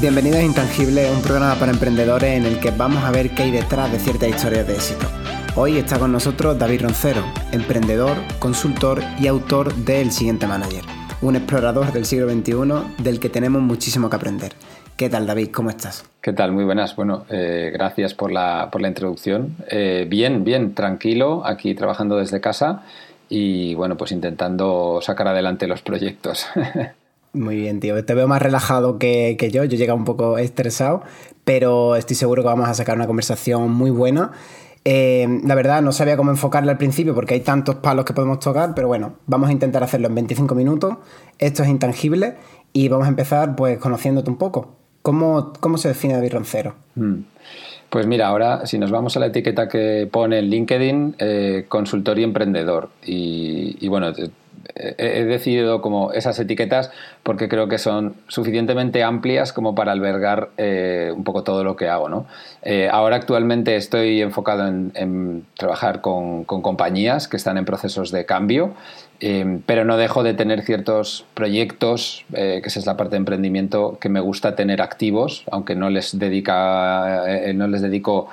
Bienvenidos a Intangible, un programa para emprendedores en el que vamos a ver qué hay detrás de ciertas historias de éxito. Hoy está con nosotros David Roncero, emprendedor, consultor y autor de El Siguiente Manager, un explorador del siglo XXI del que tenemos muchísimo que aprender. ¿Qué tal, David? ¿Cómo estás? ¿Qué tal? Muy buenas. Bueno, eh, gracias por la, por la introducción. Eh, bien, bien, tranquilo, aquí trabajando desde casa y bueno, pues intentando sacar adelante los proyectos. Muy bien, tío. Te veo más relajado que, yo. Yo llego un poco estresado, pero estoy seguro que vamos a sacar una conversación muy buena. Eh, la verdad, no sabía cómo enfocarla al principio porque hay tantos palos que podemos tocar, pero bueno, vamos a intentar hacerlo en 25 minutos. Esto es intangible y vamos a empezar pues conociéndote un poco. ¿Cómo, cómo se define David Roncero? Mm. Pues mira, ahora si nos vamos a la etiqueta que pone en LinkedIn, eh, consultor y emprendedor. Y, y bueno, he decidido como esas etiquetas porque creo que son suficientemente amplias como para albergar eh, un poco todo lo que hago. ¿no? Eh, ahora actualmente estoy enfocado en, trabajar con, compañías que están en procesos de cambio, eh, pero no dejo de tener ciertos proyectos, que esa es la parte de emprendimiento, que me gusta tener activos, aunque no les, dedica, no les dedico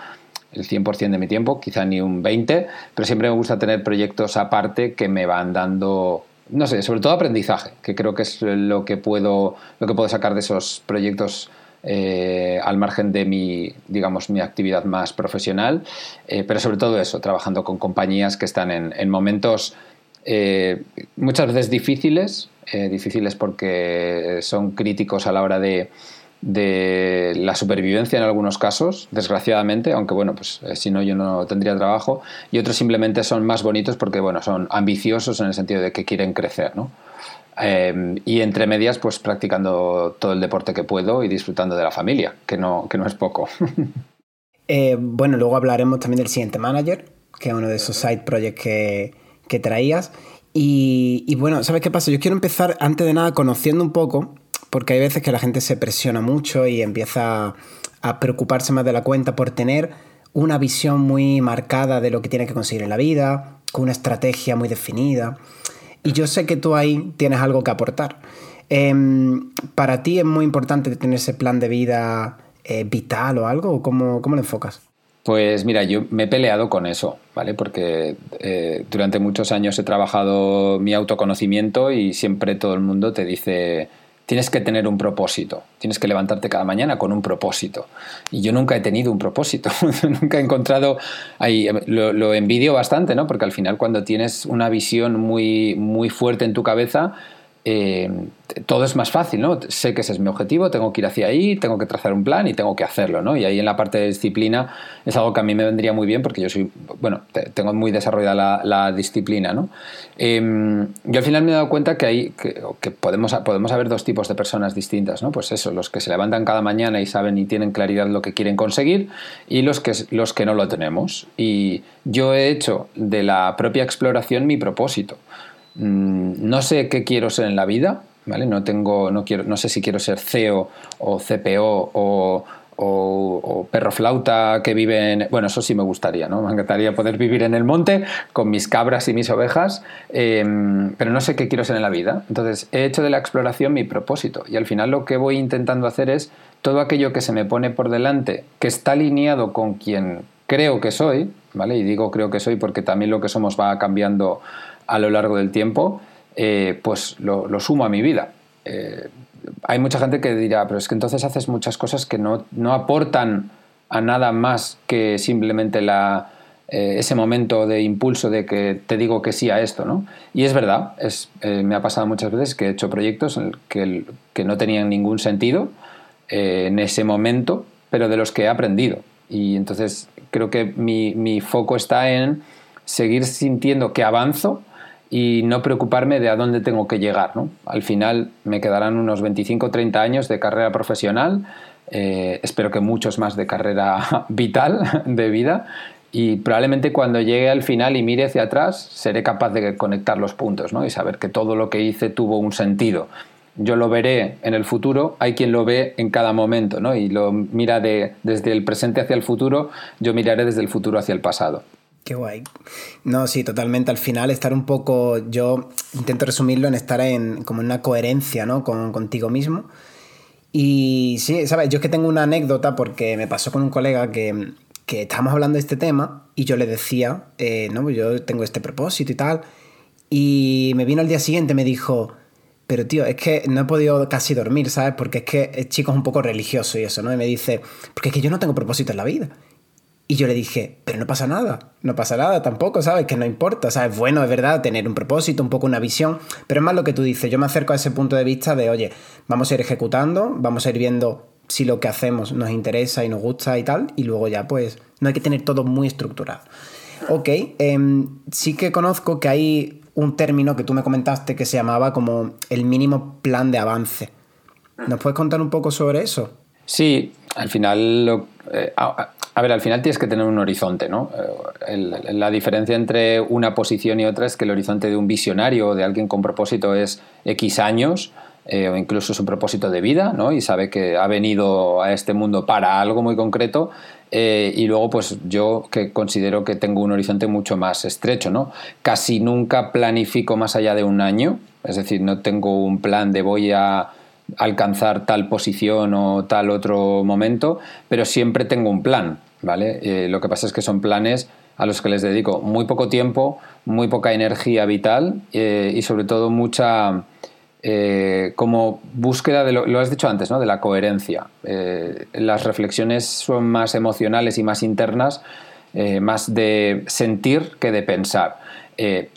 el 100% de mi tiempo, quizá ni un 20%, pero siempre me gusta tener proyectos aparte que me van dando no sé, sobre todo aprendizaje, que creo que es lo que puedo, lo que puedo sacar de esos proyectos eh, al margen de mi, digamos, mi actividad más profesional, eh, pero sobre todo eso, trabajando con compañías que están en, momentos eh, muchas veces difíciles, difíciles porque son críticos a la hora de, de la supervivencia en algunos casos, desgraciadamente, aunque bueno, pues eh, si no yo no tendría trabajo, y otros simplemente son más bonitos porque bueno, son ambiciosos en el sentido de que quieren crecer, ¿no? Em, y entre medias, pues practicando todo el deporte que puedo y disfrutando de la familia, que no, que no es poco. Eh, bueno, luego hablaremos también del siguiente manager, que es uno de esos side projects que, que traías. Y, y, bueno, ¿sabes qué pasa? Yo quiero empezar, antes de nada, conociendo un poco porque hay veces que la gente se presiona mucho y empieza a preocuparse más de la cuenta por tener una visión muy marcada de lo que tiene que conseguir en la vida, con una estrategia muy definida. Y yo sé que tú ahí tienes algo que aportar. Em, ¿Para ti es muy importante tener ese plan de vida eh, vital o algo? ¿Cómo, ¿Cómo lo enfocas? Pues mira, yo me he peleado con eso, ¿vale? Porque eh, durante muchos años he trabajado mi autoconocimiento y siempre todo el mundo te dice tienes que tener un propósito, tienes que levantarte cada mañana con un propósito. Y yo nunca he tenido un propósito, nunca he encontrado, ahí, lo, lo, envidio bastante, ¿no? Porque al final cuando tienes una visión muy, muy fuerte en tu cabeza, eh, todo es más fácil, ¿no? Sé que ese es mi objetivo, tengo que ir hacia ahí, tengo que trazar un plan y tengo que hacerlo, ¿no? Y ahí en la parte de disciplina es algo que a mí me vendría muy bien porque yo soy, bueno, tengo muy desarrollada la, disciplina, ¿no? Em, yo al final me he dado cuenta que, hay, que, podemos, podemos haber dos tipos de personas distintas, ¿no? Pues eso, los que se levantan cada mañana y saben y tienen claridad lo que quieren conseguir y los que, los que no lo tenemos. Y yo he hecho de la propia exploración mi propósito. Mm, no sé qué quiero ser en la vida, ¿vale? No, tengo, no, quiero, no sé si quiero ser CEO o CPO o, perro flauta que vive en... Bueno, eso sí me gustaría, ¿no? Me encantaría poder vivir en el monte con mis cabras y mis ovejas, em, pero no sé qué quiero ser en la vida. Entonces, he hecho de la exploración mi propósito y al final lo que voy intentando hacer es todo aquello que se me pone por delante, que está alineado con quien creo que soy, ¿vale? Y digo creo que soy porque también lo que somos va cambiando a lo largo del tiempo, eh, pues lo, sumo a mi vida. Eh, hay mucha gente que dirá, pero es que entonces haces muchas cosas que no, aportan a nada más que simplemente la, eh, ese momento de impulso de que te digo que sí a esto, ¿no? Y es verdad, es, me ha pasado muchas veces que he hecho proyectos que, que no tenían ningún sentido en ese momento, pero de los que he aprendido. Y entonces creo que mi, mi foco está en seguir sintiendo que avanzo, y no preocuparme de a dónde tengo que llegar. ¿no? Al final me quedarán unos 25 o 30 años de carrera profesional, eh, espero que muchos más de carrera vital, de vida, y probablemente cuando llegue al final y mire hacia atrás seré capaz de conectar los puntos ¿no? y saber que todo lo que hice tuvo un sentido. Yo lo veré en el futuro, hay quien lo ve en cada momento ¿no? y lo mira de, desde el presente hacia el futuro, yo miraré desde el futuro hacia el pasado. Qué guay. No, sí, totalmente. Al final estar un poco, yo intento resumirlo en estar en como una coherencia, ¿no? Con, contigo mismo. Y sí, ¿sabes? Yo es que tengo una anécdota porque me pasó con un colega que, que estábamos hablando de este tema y yo le decía, eh, no, pues yo tengo este propósito y tal. Y me vino al día siguiente me dijo, pero tío, es que no he podido casi dormir, ¿sabes? Porque es que el chico es un poco religioso y eso, ¿no? Y me dice, porque es que yo no tengo propósito en la vida. Y yo le dije, pero no pasa nada, no pasa nada tampoco, ¿sabes? Que no importa, ¿sabes? Bueno, es verdad, tener un propósito, un poco una visión, pero es más lo que tú dices, yo me acerco a ese punto de vista de, oye, vamos a ir ejecutando, vamos a ir viendo si lo que hacemos nos interesa y nos gusta y tal, y luego ya pues no hay que tener todo muy estructurado. Ok, em, sí que conozco que hay un término que tú me comentaste que se llamaba como el mínimo plan de avance. ¿Nos puedes contar un poco sobre eso? Sí, al final lo, eh, ver, al final tienes que tener un horizonte, ¿no? Eh, la diferencia entre una posición y otra es que el horizonte de un visionario o de alguien con propósito es X años, eh, o incluso su propósito de vida, ¿no? Y sabe que ha venido a este mundo para algo muy concreto. Eh, y luego, pues yo que considero que tengo un horizonte mucho más estrecho, ¿no? Casi nunca planifico más allá de un año, es decir, no tengo un plan de voy a alcanzar tal posición o tal otro momento, pero siempre tengo un plan. ¿vale? Eh, lo que pasa es que son planes a los que les dedico muy poco tiempo, muy poca energía vital eh, y sobre todo mucha eh, como búsqueda de lo, lo, has dicho antes, ¿no? de la coherencia. las reflexiones son más emocionales y más internas, más de sentir que de pensar.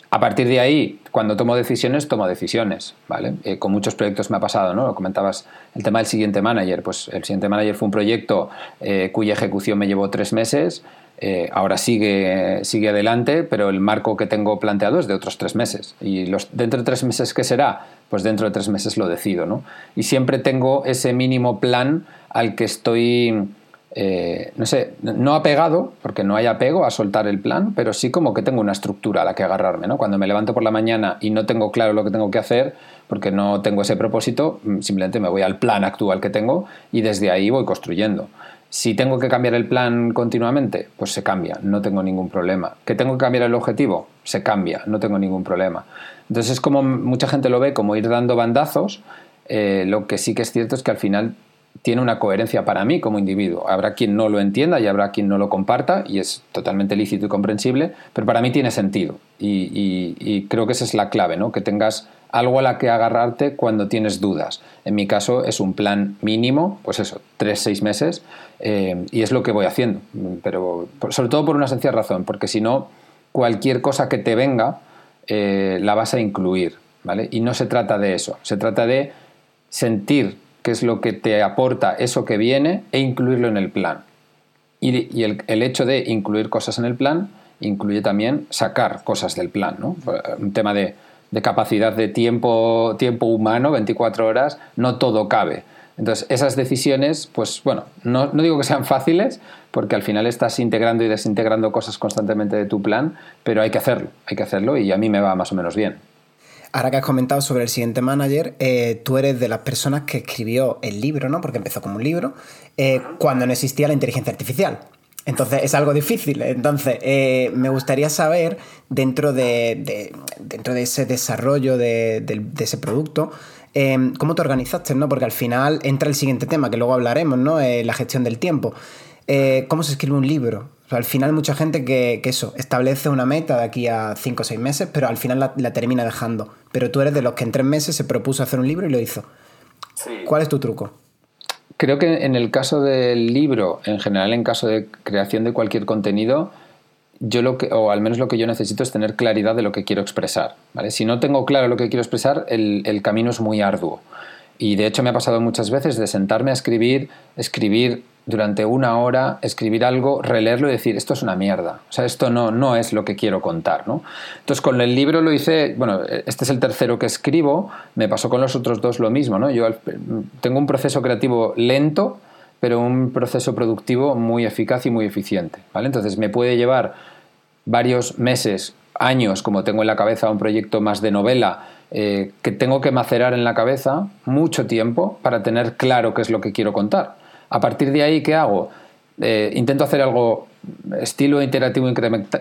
A partir de ahí, cuando tomo decisiones, tomo decisiones, ¿vale? con muchos proyectos me ha pasado, ¿no? Lo comentabas el tema del siguiente manager, pues el siguiente manager fue un proyecto eh, cuya ejecución me llevó tres meses, eh, ahora sigue, sigue adelante, pero el marco que tengo planteado es de otros tres meses. ¿Y los, dentro de tres meses qué será? Pues dentro de tres meses lo decido, ¿no? Y siempre tengo ese mínimo plan al que estoy eh, no sé, no apegado, porque no hay apego a soltar el plan, pero sí como que tengo una estructura a la que agarrarme, ¿no? Cuando me levanto por la mañana y no tengo claro lo que tengo que hacer, porque no tengo ese propósito, mm, simplemente me voy al plan actual que tengo y desde ahí voy construyendo. Si tengo que cambiar el plan continuamente, pues se cambia, no tengo ningún problema. ¿Que tengo que cambiar el objetivo? Se cambia, no tengo ningún problema. Entonces es como mucha gente lo ve como ir dando bandazos, eh, lo que sí que es cierto es que al final tiene una coherencia para mí como individuo. Habrá quien no lo entienda y habrá quien no lo comparta y es totalmente lícito y comprensible, pero para mí tiene sentido y, creo que esa es la clave, ¿no? que tengas algo a la que agarrarte cuando tienes dudas. En mi caso es un plan mínimo, pues eso, tres, seis meses eh, y es lo que voy haciendo, pero sobre todo por una sencilla razón, porque si no, cualquier cosa que te venga eh, la vas a incluir, ¿vale? Y no se trata de eso, se trata de sentir qué es lo que te aporta eso que viene e incluirlo en el plan. Y, el, hecho de incluir cosas en el plan incluye también sacar cosas del plan, ¿no? Un tema de, capacidad de tiempo, tiempo humano, 24 horas, no todo cabe. Entonces, esas decisiones, pues bueno, no, no, digo que sean fáciles, porque al final estás integrando y desintegrando cosas constantemente de tu plan, pero hay que hacerlo, hay que hacerlo y a mí me va más o menos bien. Ahora que has comentado sobre el siguiente manager, eh, tú eres de las personas que escribió el libro, ¿no? Porque empezó como un libro, eh, cuando no existía la inteligencia artificial. Entonces es algo difícil. Entonces, eh, me gustaría saber, dentro de, dentro de ese desarrollo de, ese producto, cómo te organizaste, ¿no? Porque al final entra el siguiente tema, que luego hablaremos, ¿no? la gestión del tiempo. ¿Cómo se escribe un libro? Al final mucha gente que, eso, establece una meta de aquí a 5 o 6 meses, pero al final la, termina dejando. Pero tú eres de los que en 3 meses se propuso hacer un libro y lo hizo. ¿Cuál es tu truco? Creo que en el caso del libro, en general en caso de creación de cualquier contenido, yo lo que, o al menos lo que yo necesito es tener claridad de lo que quiero expresar. ¿vale? Si no tengo claro lo que quiero expresar, el, el camino es muy arduo. Y de hecho me ha pasado muchas veces de sentarme a escribir, escribir durante una hora, escribir algo, releerlo y decir, esto es una mierda. O sea, esto no, no es lo que quiero contar. ¿no? Entonces, con el libro lo hice, bueno, este es el tercero que escribo, me pasó con los otros dos lo mismo. ¿no? Yo tengo un proceso creativo lento, pero un proceso productivo muy eficaz y muy eficiente. ¿vale? Entonces, me puede llevar varios meses, años, como tengo en la cabeza un proyecto más de novela, eh, que tengo que macerar en la cabeza mucho tiempo para tener claro qué es lo que quiero contar. A partir de ahí, ¿qué hago? Eh, intento hacer algo estilo interactivo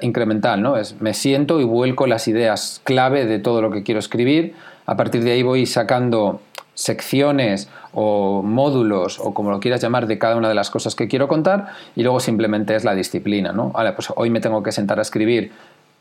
incremental, ¿no? Es, me siento y vuelco las ideas clave de todo lo que quiero escribir. A partir de ahí voy sacando secciones o módulos o como lo quieras llamar de cada una de las cosas que quiero contar y luego simplemente es la disciplina, ¿no? Pues hoy me tengo que sentar a escribir.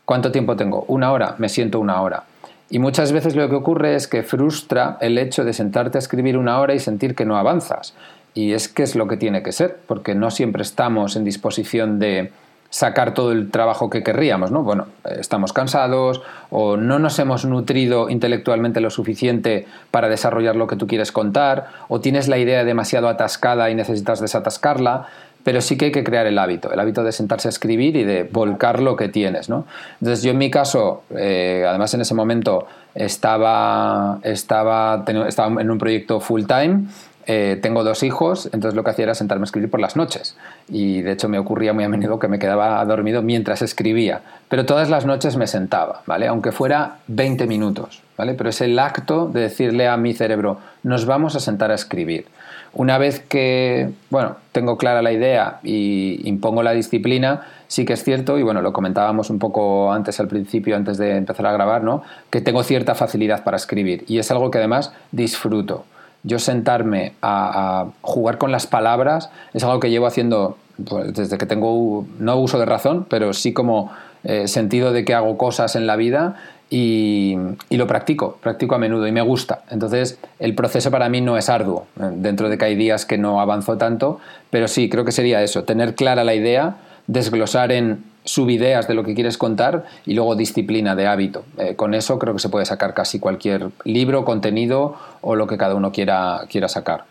¿Cuánto tiempo tengo? Una hora, me siento una hora. Y muchas veces lo que ocurre es que frustra el hecho de sentarte a escribir una hora y sentir que no avanzas. Y es que es lo que tiene que ser, porque no siempre estamos en disposición de, sacar todo el trabajo que querríamos, ¿no? Bueno, estamos cansados o no nos hemos nutrido intelectualmente lo suficiente para desarrollar lo que tú quieres contar o tienes la idea demasiado atascada y necesitas desatascarla, pero sí que hay que crear el hábito, el hábito de sentarse a escribir y de volcar lo que tienes, ¿no? Entonces yo en mi caso, eh, además en ese momento estaba, estaba, estaba en un proyecto full time eh, tengo dos hijos, entonces lo que hacía era sentarme a escribir por las noches. Y de hecho me ocurría muy a menudo que me quedaba dormido mientras escribía. Pero todas las noches me sentaba, ¿vale? Aunque fuera 20 minutos, ¿vale? Pero es el acto de decirle a mi cerebro, nos vamos a sentar a escribir. Una vez que, bueno, tengo clara la idea y impongo la disciplina, sí que es cierto, y bueno, lo comentábamos un poco antes al principio, antes de empezar a grabar, ¿no? Que tengo cierta facilidad para escribir y es algo que además disfruto yo sentarme a, jugar con las palabras es algo que llevo haciendo pues, desde que tengo, no uso de razón, pero sí como eh, sentido de que hago cosas en la vida y, lo practico, practico a menudo y me gusta. Entonces el proceso para mí no es arduo, eh, dentro de que hay días que no avanzo tanto, pero sí, creo que sería eso, tener clara la idea, desglosar en subideas de lo que quieres contar y luego disciplina de hábito. Eh, con eso creo que se puede sacar casi cualquier libro, contenido o lo que cada uno quiera, quiera sacar.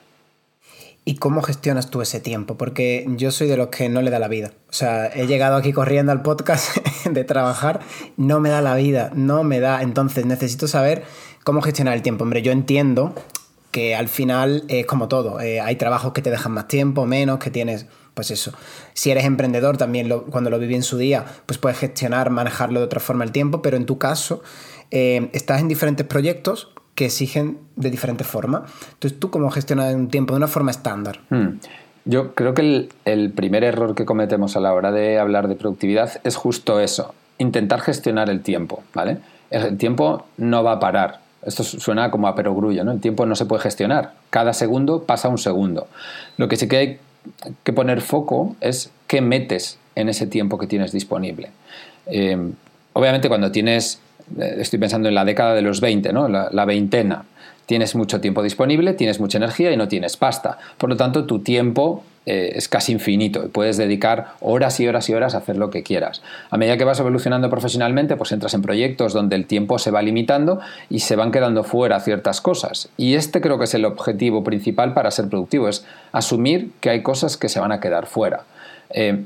¿Y cómo gestionas tú ese tiempo? Porque yo soy de los que no le da la vida. O sea, he llegado aquí corriendo al podcast de trabajar, no me da la vida, no me da. Entonces necesito saber cómo gestionar el tiempo. Hombre, yo entiendo que al final es como todo. Eh, hay trabajos que te dejan más tiempo, menos, que tienes pues eso. Si eres emprendedor, también cuando lo viví en su día, pues puedes gestionar, manejarlo de otra forma el tiempo, pero en tu caso, eh, estás en diferentes proyectos que exigen de diferentes formas. Entonces, ¿tú cómo gestionas un tiempo de una forma estándar? Hmm. Yo creo que el, primer error que cometemos a la hora de hablar de productividad es justo eso, intentar gestionar el tiempo, ¿vale? El tiempo no va a parar. Esto suena como a perogrullo, ¿no? El tiempo no se puede gestionar. Cada segundo pasa un segundo. Lo que sí que hay que poner foco es qué metes en ese tiempo que tienes disponible. Eh, obviamente cuando tienes, eh, estoy pensando en la década de los 20, ¿no? la, veintena, tienes mucho tiempo disponible, tienes mucha energía y no tienes pasta. Por lo tanto, tu tiempo eh, es casi infinito y puedes dedicar horas y horas y horas a hacer lo que quieras. A medida que vas evolucionando profesionalmente, pues entras en proyectos donde el tiempo se va limitando y se van quedando fuera ciertas cosas. Y este creo que es el objetivo principal para ser productivo, es asumir que hay cosas que se van a quedar fuera. Eh,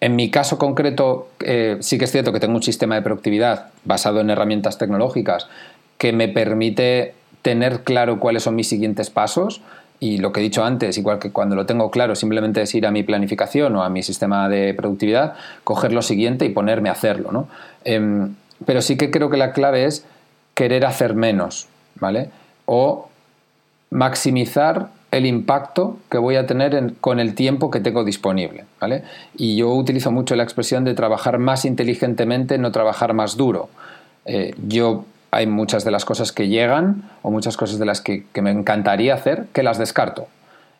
en mi caso concreto, eh, sí que es cierto que tengo un sistema de productividad basado en herramientas tecnológicas que me permite tener claro cuáles son mis siguientes pasos y lo que he dicho antes, igual que cuando lo tengo claro, simplemente es ir a mi planificación o a mi sistema de productividad, coger lo siguiente y ponerme a hacerlo. ¿no? Em, pero sí que creo que la clave es querer hacer menos, ¿vale? O maximizar el impacto que voy a tener con el tiempo que tengo disponible, ¿vale? Y yo utilizo mucho la expresión de trabajar más inteligentemente, no trabajar más duro. Eh, yo hay muchas de las cosas que llegan o muchas cosas de las que, me encantaría hacer que las descarto.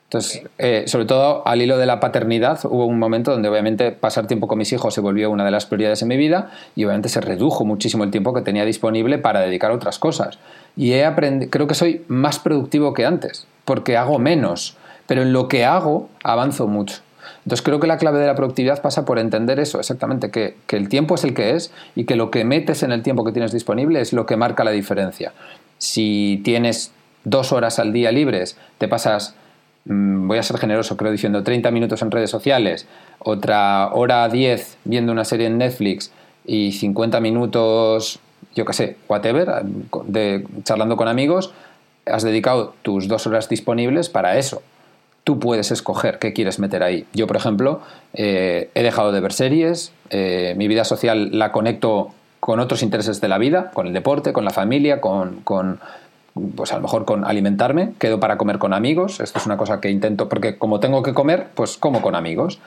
Entonces, eh, sobre todo al hilo de la paternidad, hubo un momento donde obviamente pasar tiempo con mis hijos se volvió una de las prioridades en mi vida y obviamente se redujo muchísimo el tiempo que tenía disponible para dedicar a otras cosas. Y he aprendido, creo que soy más productivo que antes, porque hago menos, pero en lo que hago avanzo mucho. Entonces creo que la clave de la productividad pasa por entender eso, exactamente, que, el tiempo es el que es y que lo que metes en el tiempo que tienes disponible es lo que marca la diferencia. Si tienes dos horas al día libres, te pasas, mm, voy a ser generoso, creo diciendo 30 minutos en redes sociales, otra hora 10 viendo una serie en Netflix y 50 minutos, yo qué sé, whatever, de, charlando con amigos, has dedicado tus dos horas disponibles para eso tú puedes escoger qué quieres meter ahí. Yo, por ejemplo, eh, he dejado de ver series, eh, mi vida social la conecto con otros intereses de la vida, con el deporte, con la familia, con, pues a lo mejor con alimentarme, quedo para comer con amigos, esto es una cosa que intento, porque como tengo que comer, pues como con amigos.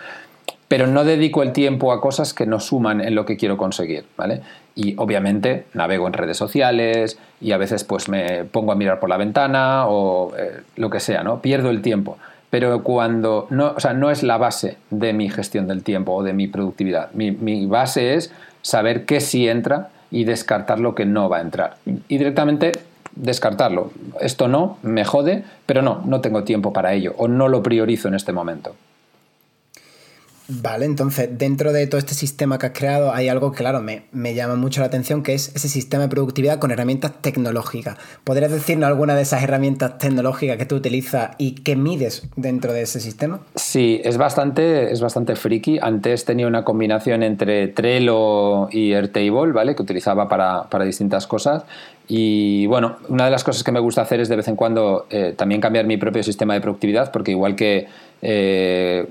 pero no dedico el tiempo a cosas que no suman en lo que quiero conseguir, ¿vale? Y obviamente navego en redes sociales y a veces pues me pongo a mirar por la ventana o eh, lo que sea, ¿no? Pierdo el tiempo. Pero cuando no, o sea, no es la base de mi gestión del tiempo o de mi productividad. Mi, mi base es saber qué sí entra y descartar lo que no va a entrar. Y directamente descartarlo. Esto no, me jode, pero no, no tengo tiempo para ello o no lo priorizo en este momento. Vale, entonces dentro de todo este sistema que has creado hay algo que, claro, me, me, llama mucho la atención, que es ese sistema de productividad con herramientas tecnológicas. ¿Podrías decirnos alguna de esas herramientas tecnológicas que tú utilizas y que mides dentro de ese sistema? Sí, es bastante, es bastante friki. Antes tenía una combinación entre Trello y Airtable, ¿vale? Que utilizaba para, para distintas cosas. Y bueno, una de las cosas que me gusta hacer es de vez en cuando eh, también cambiar mi propio sistema de productividad, porque igual que eh,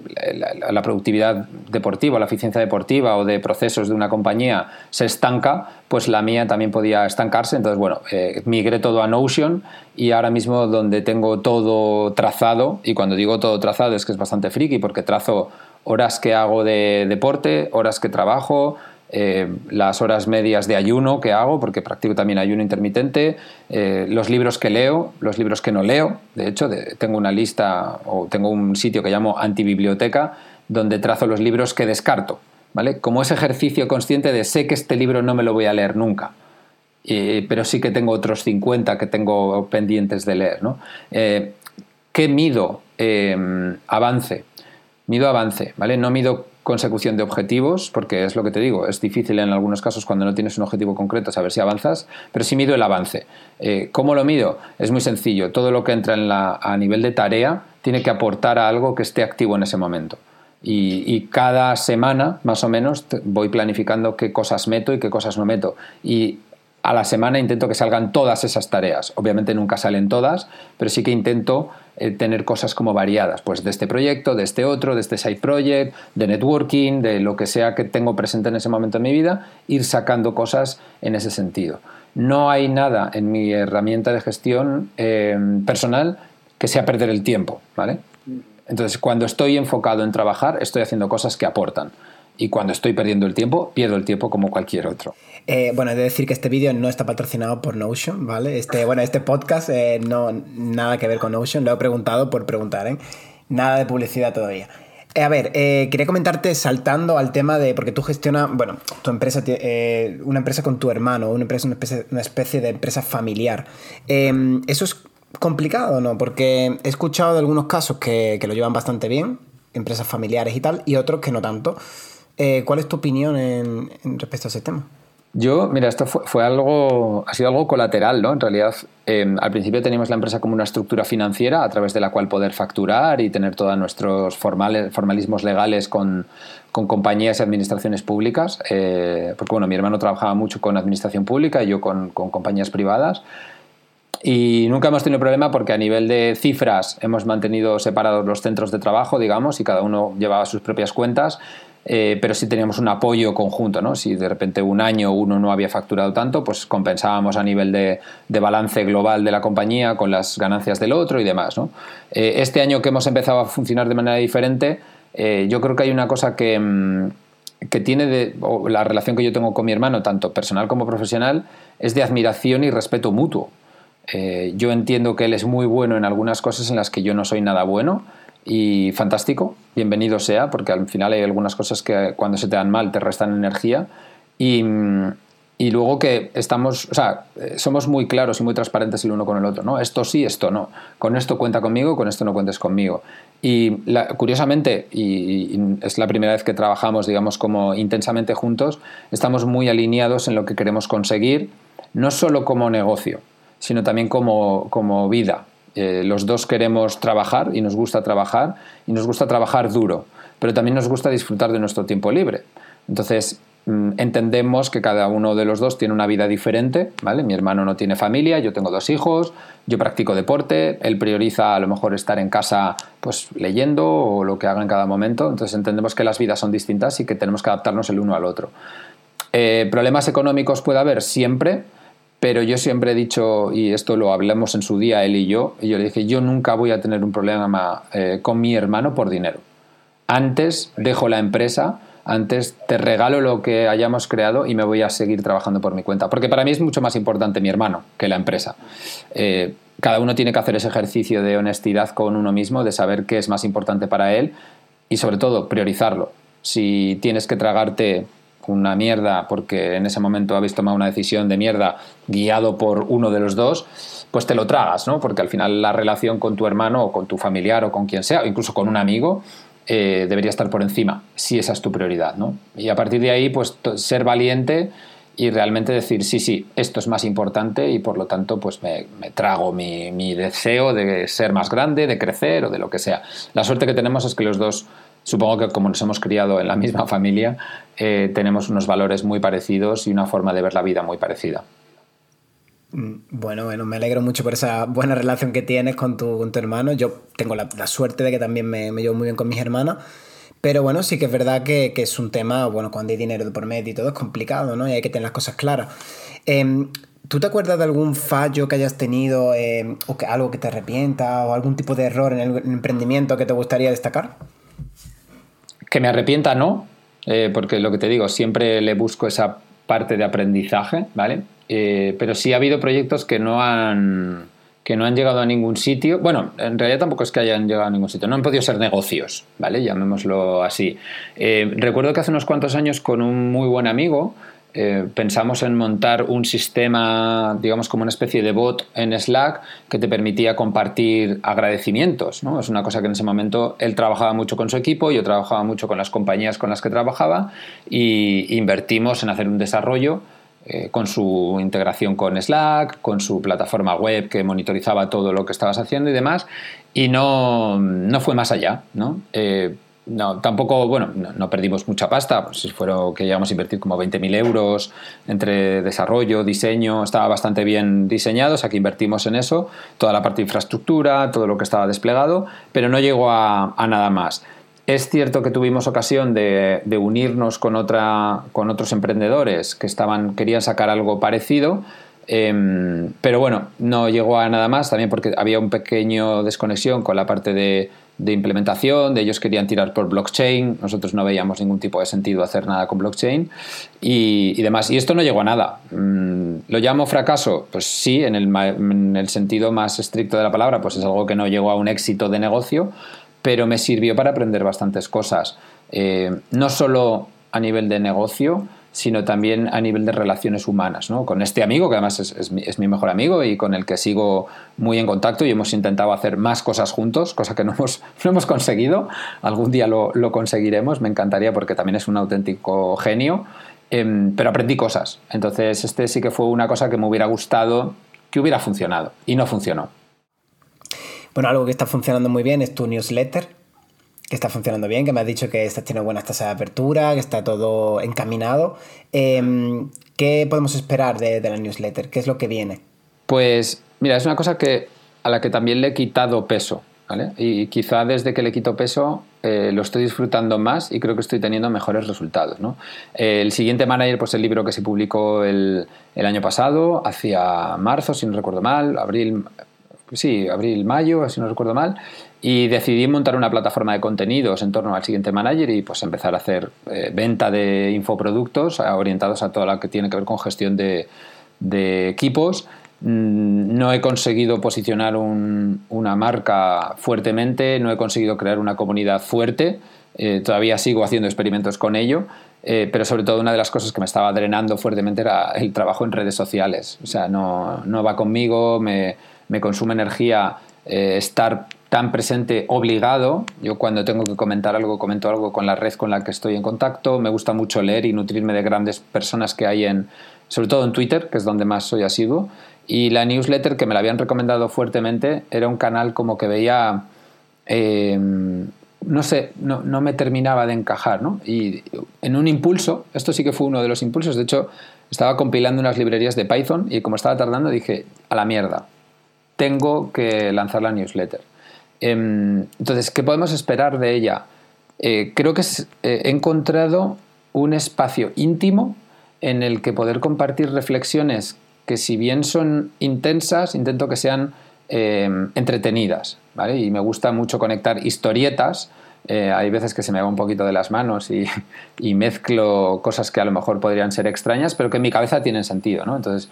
la, productividad deportiva, la eficiencia deportiva o de procesos de una compañía se estanca, pues la mía también podía estancarse. Entonces, bueno, eh, migré todo a Notion y ahora mismo donde tengo todo trazado, y cuando digo todo trazado es que es bastante friki, porque trazo horas que hago de deporte, horas que trabajo, eh, las horas medias de ayuno que hago, porque practico también ayuno intermitente, eh, los libros que leo, los libros que no leo. De hecho, tengo una lista o tengo un sitio que llamo antibiblioteca, donde trazo los libros que descarto. ¿vale? Como ese ejercicio consciente de sé que este libro no me lo voy a leer nunca. pero sí que tengo otros 50 que tengo pendientes de leer. ¿no? Eh, ¿Qué mido? avance. Mido avance, ¿vale? No mido consecución de objetivos, porque es lo que te digo, es difícil en algunos casos cuando no tienes un objetivo concreto saber si avanzas, pero sí mido el avance. Eh, ¿Cómo lo mido? Es muy sencillo, todo lo que entra en la, a nivel de tarea tiene que aportar a algo que esté activo en ese momento. Y, y, cada semana, más o menos, voy planificando qué cosas meto y qué cosas no meto. Y a la semana intento que salgan todas esas tareas. Obviamente nunca salen todas, pero sí que intento eh, tener cosas como variadas, pues de este proyecto, de este otro, de este side project, de networking, de lo que sea que tengo presente en ese momento en mi vida, ir sacando cosas en ese sentido. No hay nada en mi herramienta de gestión eh, personal que sea perder el tiempo, ¿vale? Entonces, cuando estoy enfocado en trabajar, estoy haciendo cosas que aportan y cuando estoy perdiendo el tiempo, pierdo el tiempo como cualquier otro. Eh, bueno, he de decir que este vídeo no está patrocinado por Notion, ¿vale? Este, bueno, este podcast eh, no nada que ver con Notion, lo he preguntado por preguntar, ¿eh? Nada de publicidad todavía. Eh, a ver, quería comentarte saltando al tema de, porque tú gestionas, bueno, tu empresa, una empresa con tu hermano, una empresa, una especie, una especie de empresa familiar. Em, ¿Eso es complicado no? Porque he escuchado de algunos casos que, que lo llevan bastante bien, empresas familiares y tal, y otros que no tanto. Eh, ¿Cuál es tu opinión en, respecto a ese tema? Yo, mira, esto fue, algo, ha sido algo colateral, ¿no? En realidad, em, al principio teníamos la empresa como una estructura financiera a través de la cual poder facturar y tener todos nuestros formales, formalismos legales con, compañías y administraciones públicas, eh, porque bueno, mi hermano trabajaba mucho con administración pública y yo con, con compañías privadas. Y nunca hemos tenido problema porque a nivel de cifras hemos mantenido separados los centros de trabajo, digamos, y cada uno llevaba sus propias cuentas eh, pero sí teníamos un apoyo conjunto, ¿no? Si de repente un año uno no había facturado tanto, pues compensábamos a nivel de, balance global de la compañía con las ganancias del otro y demás, ¿no? Eh, este año que hemos empezado a funcionar de manera diferente, eh, yo creo que hay una cosa que, mm, que tiene la relación que yo tengo con mi hermano, tanto personal como profesional, es de admiración y respeto mutuo. yo entiendo que él es muy bueno en algunas cosas en las que yo no soy nada bueno, y fantástico, bienvenido sea, porque al final hay algunas cosas que cuando se te dan mal te restan energía y, y luego que estamos, o sea, somos muy claros y muy transparentes el uno con el otro, ¿no? Esto sí, esto no. Con esto cuenta conmigo, con esto no cuentes conmigo. Y curiosamente, y, es la primera vez que trabajamos, digamos, como intensamente juntos, estamos muy alineados en lo que queremos conseguir, no solo como negocio, sino también como, como vida. Eh, los dos queremos trabajar y nos gusta trabajar y nos gusta trabajar duro, pero también nos gusta disfrutar de nuestro tiempo libre. Entonces, mm, entendemos que cada uno de los dos tiene una vida diferente, ¿vale? Mi hermano no tiene familia, yo tengo dos hijos, yo practico deporte, él prioriza a lo mejor estar en casa pues leyendo o lo que haga en cada momento, entonces entendemos que las vidas son distintas y que tenemos que adaptarnos el uno al otro. Eh, ¿Problemas económicos puede haber? Siempre, pero yo siempre he dicho, y esto lo hablamos en su día él y yo, y yo le dije, yo nunca voy a tener un problema eh, con mi hermano por dinero. antes dejo la empresa, antes te regalo lo que hayamos creado y me voy a seguir trabajando por mi cuenta. Porque para mí es mucho más importante mi hermano que la empresa. Eh, cada uno tiene que hacer ese ejercicio de honestidad con uno mismo, de saber qué es más importante para él y sobre todo priorizarlo. Si tienes que tragarte una mierda porque en ese momento habéis tomado una decisión de mierda guiado por uno de los dos, pues te lo tragas, ¿no? Porque al final la relación con tu hermano o con tu familiar o con quien sea, incluso con un amigo, eh, debería estar por encima, si esa es tu prioridad, ¿no? Y a partir de ahí, pues ser valiente y realmente decir, sí, sí, esto es más importante y por lo tanto, pues me, trago mi, mi deseo de ser más grande, de crecer o de lo que sea. La suerte que tenemos es que los dos supongo que como nos hemos criado en la misma familia, eh, tenemos unos valores muy parecidos y una forma de ver la vida muy parecida. Mm, bueno, bueno, me alegro mucho por esa buena relación que tienes con tu, hermano. Yo tengo la, suerte de que también me, llevo muy bien con mis hermanos. Pero bueno, sí que es verdad que, es un tema, bueno, cuando hay dinero de por medio y todo es complicado, ¿no? Y hay que tener las cosas claras. Em, ¿Tú te acuerdas de algún fallo que hayas tenido em, o que, algo que te arrepienta o algún tipo de error en el emprendimiento que te gustaría destacar? Que me arrepienta, no, eh, porque lo que te digo, siempre le busco esa parte de aprendizaje, ¿vale? Eh, pero sí ha habido proyectos que no han que no han llegado a ningún sitio. Bueno, en realidad tampoco es que hayan llegado a ningún sitio, no han podido ser negocios, ¿vale? Llamémoslo así. Eh, recuerdo que hace unos cuantos años con un muy buen amigo eh, pensamos en montar un sistema, digamos, como una especie de bot en Slack que te permitía compartir agradecimientos. ¿no? Es una cosa que en ese momento él trabajaba mucho con su equipo, yo trabajaba mucho con las compañías con las que trabajaba y invertimos en hacer un desarrollo eh, con su integración con Slack, con su plataforma web que monitorizaba todo lo que estabas haciendo y demás, y no, no fue más allá. ¿no? Eh, no, tampoco, bueno, no, perdimos mucha pasta, si fueron que llegamos a invertir como 20.000 euros entre desarrollo, diseño, estaba bastante bien diseñado, o sea que invertimos en eso, toda la parte de infraestructura, todo lo que estaba desplegado, pero no llegó a, nada más. Es cierto que tuvimos ocasión de, unirnos con, otra, con otros emprendedores que estaban, querían sacar algo parecido, em, pero bueno, no llegó a nada más, también porque había un pequeño desconexión con la parte de de implementación, de ellos querían tirar por blockchain, nosotros no veíamos ningún tipo de sentido hacer nada con blockchain y, demás. Y esto no llegó a nada. Mm, ¿Lo llamo fracaso? Pues sí, en el, sentido más estricto de la palabra, pues es algo que no llegó a un éxito de negocio, pero me sirvió para aprender bastantes cosas. Eh, no solo a nivel de negocio, sino también a nivel de relaciones humanas, ¿no? Con este amigo, que además es, mi, mejor amigo y con el que sigo muy en contacto y hemos intentado hacer más cosas juntos, cosa que no hemos, no hemos conseguido. Algún día lo, conseguiremos, me encantaría porque también es un auténtico genio, em, pero aprendí cosas. Entonces, este sí que fue una cosa que me hubiera gustado que hubiera funcionado y no funcionó. Bueno, algo que está funcionando muy bien es tu newsletter que está funcionando bien, que me has dicho que estás teniendo buenas tasas de apertura, que está todo encaminado. Em, ¿Qué podemos esperar de, la newsletter? ¿Qué es lo que viene? Pues mira, es una cosa que, a la que también le he quitado peso. ¿vale? Y quizá desde que le quito peso eh, lo estoy disfrutando más y creo que estoy teniendo mejores resultados. ¿no? el siguiente manager, pues el libro que se publicó el, el año pasado, hacia marzo, si no recuerdo mal, abril, sí, abril, mayo, si no recuerdo mal, y decidí montar una plataforma de contenidos en torno al siguiente manager y pues empezar a hacer eh, venta de infoproductos orientados a todo lo que tiene que ver con gestión de, equipos. Mm, no he conseguido posicionar una marca fuertemente, no he conseguido crear una comunidad fuerte, eh, todavía sigo haciendo experimentos con ello, eh, pero sobre todo una de las cosas que me estaba drenando fuertemente era el trabajo en redes sociales. O sea, no, no va conmigo, me, me consume energía estar tan presente obligado. Yo cuando tengo que comentar algo, comento algo con la red con la que estoy en contacto. Me gusta mucho leer y nutrirme de grandes personas que hay en, sobre todo en Twitter, que es donde más soy asiduo. Y la newsletter que me la habían recomendado fuertemente era un canal como que veía, em, no sé, no, no, me terminaba de encajar, ¿no? Y en un impulso, esto sí que fue uno de los impulsos, de hecho estaba compilando unas librerías de Python y como estaba tardando dije, a la mierda, tengo que lanzar la newsletter. Em, entonces, ¿qué podemos esperar de ella? Eh, creo que eh, he encontrado un espacio íntimo en el que poder compartir reflexiones que si bien son intensas, intento que sean em, entretenidas. Y me gusta mucho conectar historietas eh, hay veces que se me va un poquito de las manos y, y, mezclo cosas que a lo mejor podrían ser extrañas, pero que en mi cabeza tienen sentido, ¿no? Entonces,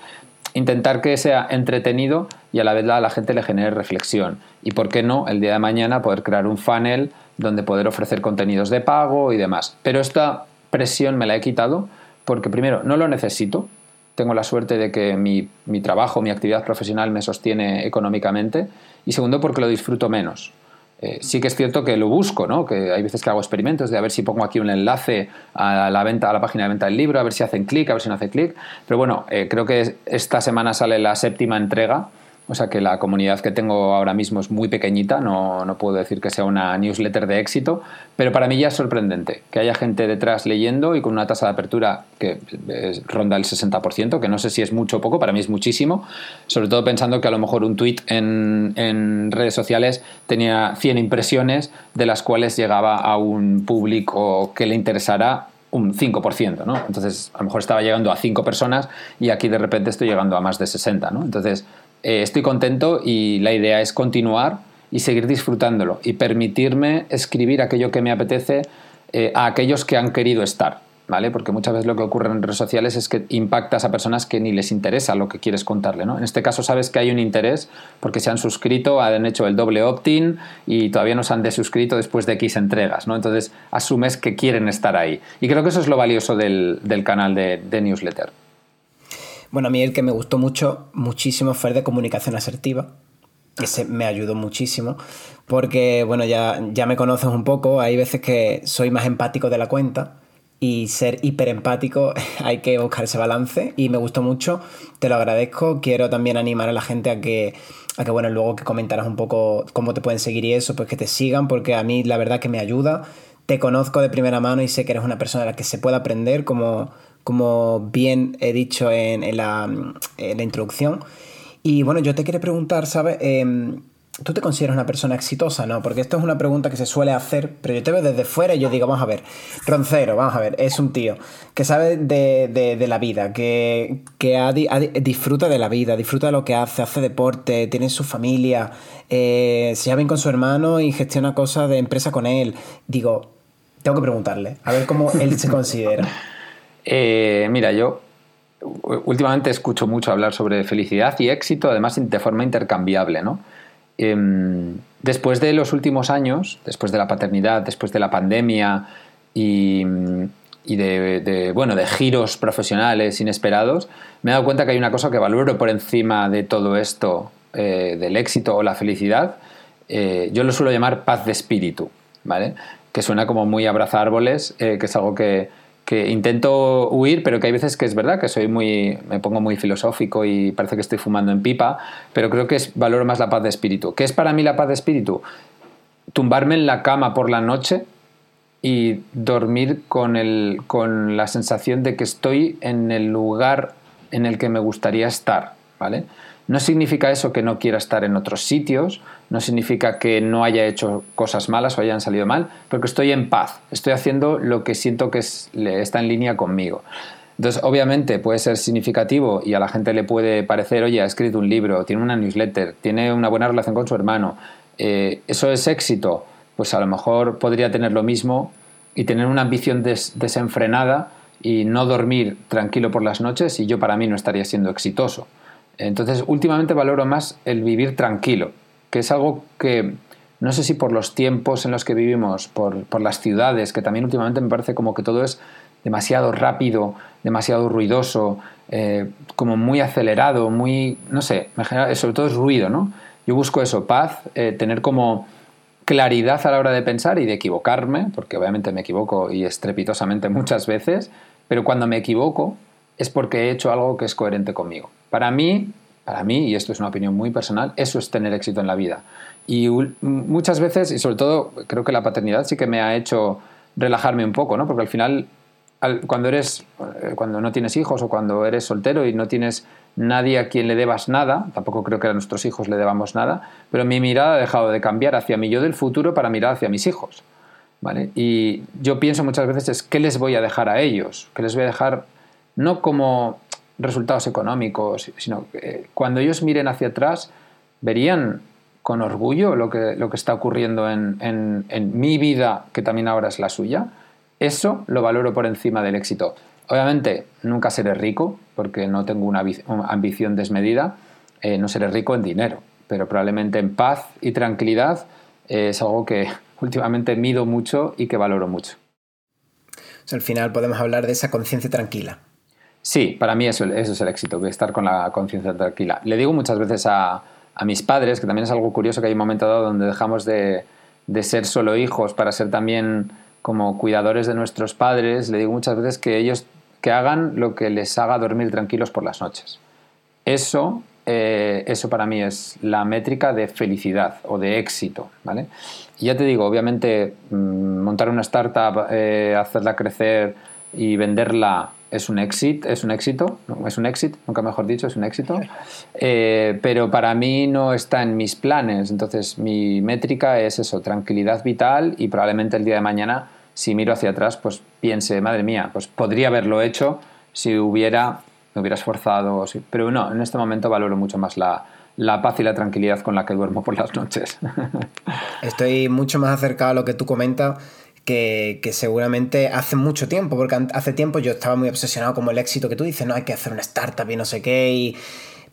intentar que sea entretenido y a la vez a la gente le genere reflexión. Y por qué no, el día de mañana poder crear un funnel donde poder ofrecer contenidos de pago y demás. Pero esta presión me la he quitado porque primero no lo necesito, tengo la suerte de que mi, mi, trabajo, mi actividad profesional me sostiene económicamente y segundo porque lo disfruto menos. Eh, sí que es cierto que lo busco, ¿no? que hay veces que hago experimentos de a ver si pongo aquí un enlace a la, venta, a la página de venta del libro, a ver si hacen clic, a ver si no hace clic, pero bueno, eh, creo que esta semana sale la séptima entrega o sea que la comunidad que tengo ahora mismo es muy pequeñita, no, no, puedo decir que sea una newsletter de éxito, pero para mí ya es sorprendente que haya gente detrás leyendo y con una tasa de apertura que ronda el 60%, que no sé si es mucho o poco, para mí es muchísimo, sobre todo pensando que a lo mejor un tweet en, en redes sociales tenía 100 impresiones, de las cuales llegaba a un público que le interesara un 5%, ¿no? Entonces, a lo mejor estaba llegando a 5 personas y aquí de repente estoy llegando a más de 60, ¿no? Entonces, eh, estoy contento y la idea es continuar y seguir disfrutándolo y permitirme escribir aquello que me apetece eh, a aquellos que han querido estar. ¿Vale? Porque muchas veces lo que ocurre en redes sociales es que impactas a personas que ni les interesa lo que quieres contarle, ¿no? En este caso sabes que hay un interés porque se han suscrito, han hecho el doble opt-in y todavía no se han desuscrito después de X entregas, ¿no? Entonces asumes que quieren estar ahí. Y creo que eso es lo valioso del, canal de newsletter. Bueno, a mí el que me gustó mucho, muchísimo fue el de comunicación asertiva. Ese me ayudó muchísimo. Porque, bueno, ya, ya me conoces un poco. Hay veces que soy más empático de la cuenta. Y ser hiperempático hay que buscar ese balance. Y me gustó mucho. Te lo agradezco. Quiero también animar a la gente a que a que bueno, luego que comentaras un poco cómo te pueden seguir y eso, pues que te sigan, porque a mí la verdad que me ayuda. Te conozco de primera mano y sé que eres una persona de la que se puede aprender, como, como bien he dicho en, la, introducción. Y bueno, yo te quiero preguntar, ¿sabes? Em, ¿Tú te consideras una persona exitosa? No, porque esto es una pregunta que se suele hacer, pero yo te veo desde fuera y yo digo, vamos a ver, Roncero, vamos a ver, es un tío que sabe de, la vida, que, disfruta de la vida, disfruta de lo que hace, hace deporte, tiene su familia, eh, se lleva bien con su hermano y gestiona cosas de empresa con él. Digo, tengo que preguntarle, a ver cómo él se considera. Eh, mira, yo últimamente escucho mucho hablar sobre felicidad y éxito, además de forma intercambiable, ¿no? Em, después de los últimos años, después de la paternidad, después de la pandemia y, de, bueno, de giros profesionales inesperados, me he dado cuenta que hay una cosa que valoro por encima de todo esto, eh, del éxito o la felicidad. Eh, yo lo suelo llamar paz de espíritu, ¿vale? Que suena como muy abrazar árboles, que es algo que, que intento huir, pero que hay veces que es verdad que soy muy, me pongo muy filosófico y parece que estoy fumando en pipa, pero creo que es, valoro más la paz de espíritu. ¿Qué es para mí la paz de espíritu? Tumbarme en la cama por la noche y dormir con, el, con la sensación de que estoy en el lugar en el que me gustaría estar, ¿vale? No significa eso que no quiera estar en otros sitios, no significa que no haya hecho cosas malas o hayan salido mal, pero que estoy en paz, estoy haciendo lo que siento que está en línea conmigo. Entonces, obviamente puede ser significativo y a la gente le puede parecer, oye, ha escrito un libro, tiene una newsletter, tiene una buena relación con su hermano. Eh, ¿Eso es éxito? Pues a lo mejor podría tener lo mismo y tener una ambición desenfrenada y no dormir tranquilo por las noches y yo para mí no estaría siendo exitoso. Entonces, últimamente valoro más el vivir tranquilo, que es algo que no sé si por los tiempos en los que vivimos, por, las ciudades, que también últimamente me parece como que todo es demasiado rápido, demasiado ruidoso, eh, como muy acelerado, muy, no sé, sobre todo es ruido, ¿no? Yo busco eso, paz, eh, tener como claridad a la hora de pensar y de equivocarme, porque obviamente me equivoco y estrepitosamente muchas veces, pero cuando me equivoco es porque he hecho algo que es coherente conmigo. Para mí, para mí, y esto es una opinión muy personal, eso es tener éxito en la vida. Y muchas veces, y sobre todo creo que la paternidad sí que me ha hecho relajarme un poco, ¿no? Porque al final, cuando eres, eh, cuando no tienes hijos o cuando eres soltero y no tienes nadie a quien le debas nada, tampoco creo que a nuestros hijos le debamos nada, pero mi mirada ha dejado de cambiar hacia mi yo del futuro para mirar hacia mis hijos. ¿Vale? Y yo pienso muchas veces es qué les voy a dejar a ellos, qué les voy a dejar no como resultados económicos, sino que cuando ellos miren hacia atrás verían con orgullo lo que, lo que está ocurriendo en, en, mi vida, que también ahora es la suya, eso lo valoro por encima del éxito. Obviamente, nunca seré rico, porque no tengo una, ambición desmedida, eh, no seré rico en dinero, pero probablemente en paz y tranquilidad eh, es algo que últimamente mido mucho y que valoro mucho. al final podemos hablar de esa conciencia tranquila. Sí, para mí eso, es el éxito, estar con la conciencia tranquila. Le digo muchas veces a, mis padres, que también es algo curioso que hay un momento dado donde dejamos de, ser solo hijos para ser también como cuidadores de nuestros padres, le digo muchas veces que ellos que hagan lo que les haga dormir tranquilos por las noches. Eso, eh, eso para mí es la métrica de felicidad o de éxito, ¿vale? Ya te digo, obviamente mm, montar una startup, eh, hacerla crecer y venderla es un éxito, es un éxito, es un éxito, nunca mejor dicho, es un éxito, eh, pero para mí no está en mis planes, entonces mi métrica es eso, tranquilidad vital y probablemente el día de mañana, si miro hacia atrás, pues piense, madre mía, pues podría haberlo hecho si hubiera, me hubiera esforzado, pero no, en este momento valoro mucho más la, la paz y la tranquilidad con la que duermo por las noches. Estoy mucho más acercado a lo que tú comentas que, seguramente hace mucho tiempo, porque hace tiempo yo estaba muy obsesionado como el éxito que tú dices, no hay que hacer una startup y no sé qué, y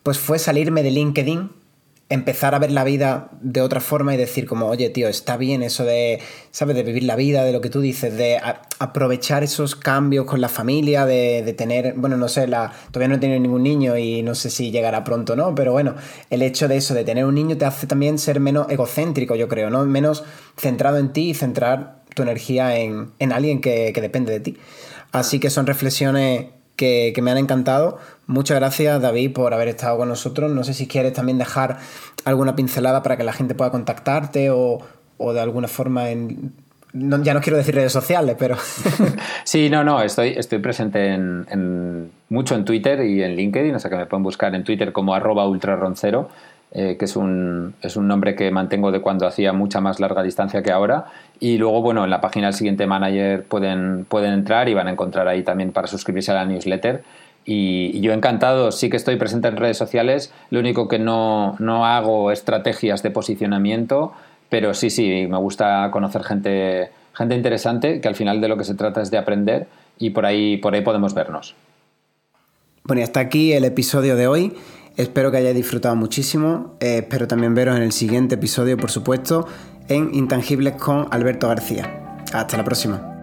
pues fue salirme de LinkedIn, empezar a ver la vida de otra forma y decir como, oye tío, está bien eso de, ¿sabes? De vivir la vida, de lo que tú dices, de aprovechar esos cambios con la familia, de, tener, bueno, no sé, todavía no he tenido ningún niño y no sé si llegará pronto no, pero bueno, el hecho de eso, de tener un niño te hace también ser menos egocéntrico, yo creo, ¿no? Menos centrado en ti y centrar tu energía en, alguien que, depende de ti. Así que son reflexiones que, me han encantado. Muchas gracias, David, por haber estado con nosotros. No sé si quieres también dejar alguna pincelada para que la gente pueda contactarte o, de alguna forma en. ya no quiero decir redes sociales, pero. sí, no, no, estoy, estoy presente en, mucho en Twitter y en LinkedIn, o sea que me pueden buscar en Twitter como arroba ultrarroncero. Eh, que es un, es un nombre que mantengo de cuando hacía mucha más larga distancia que ahora. Y luego, bueno, en la página del siguiente manager pueden, pueden entrar y van a encontrar ahí también para suscribirse a la newsletter. Y, yo encantado, sí que estoy presente en redes sociales, lo único que no, no hago estrategias de posicionamiento, pero sí, sí, me gusta conocer gente, gente interesante, que al final de lo que se trata es de aprender y por ahí, por ahí podemos vernos. Bueno, y hasta aquí el episodio de hoy. Espero que hayáis disfrutado muchísimo. Eh, espero también veros en el siguiente episodio, por supuesto, en Intangibles con Alberto García. Hasta la próxima.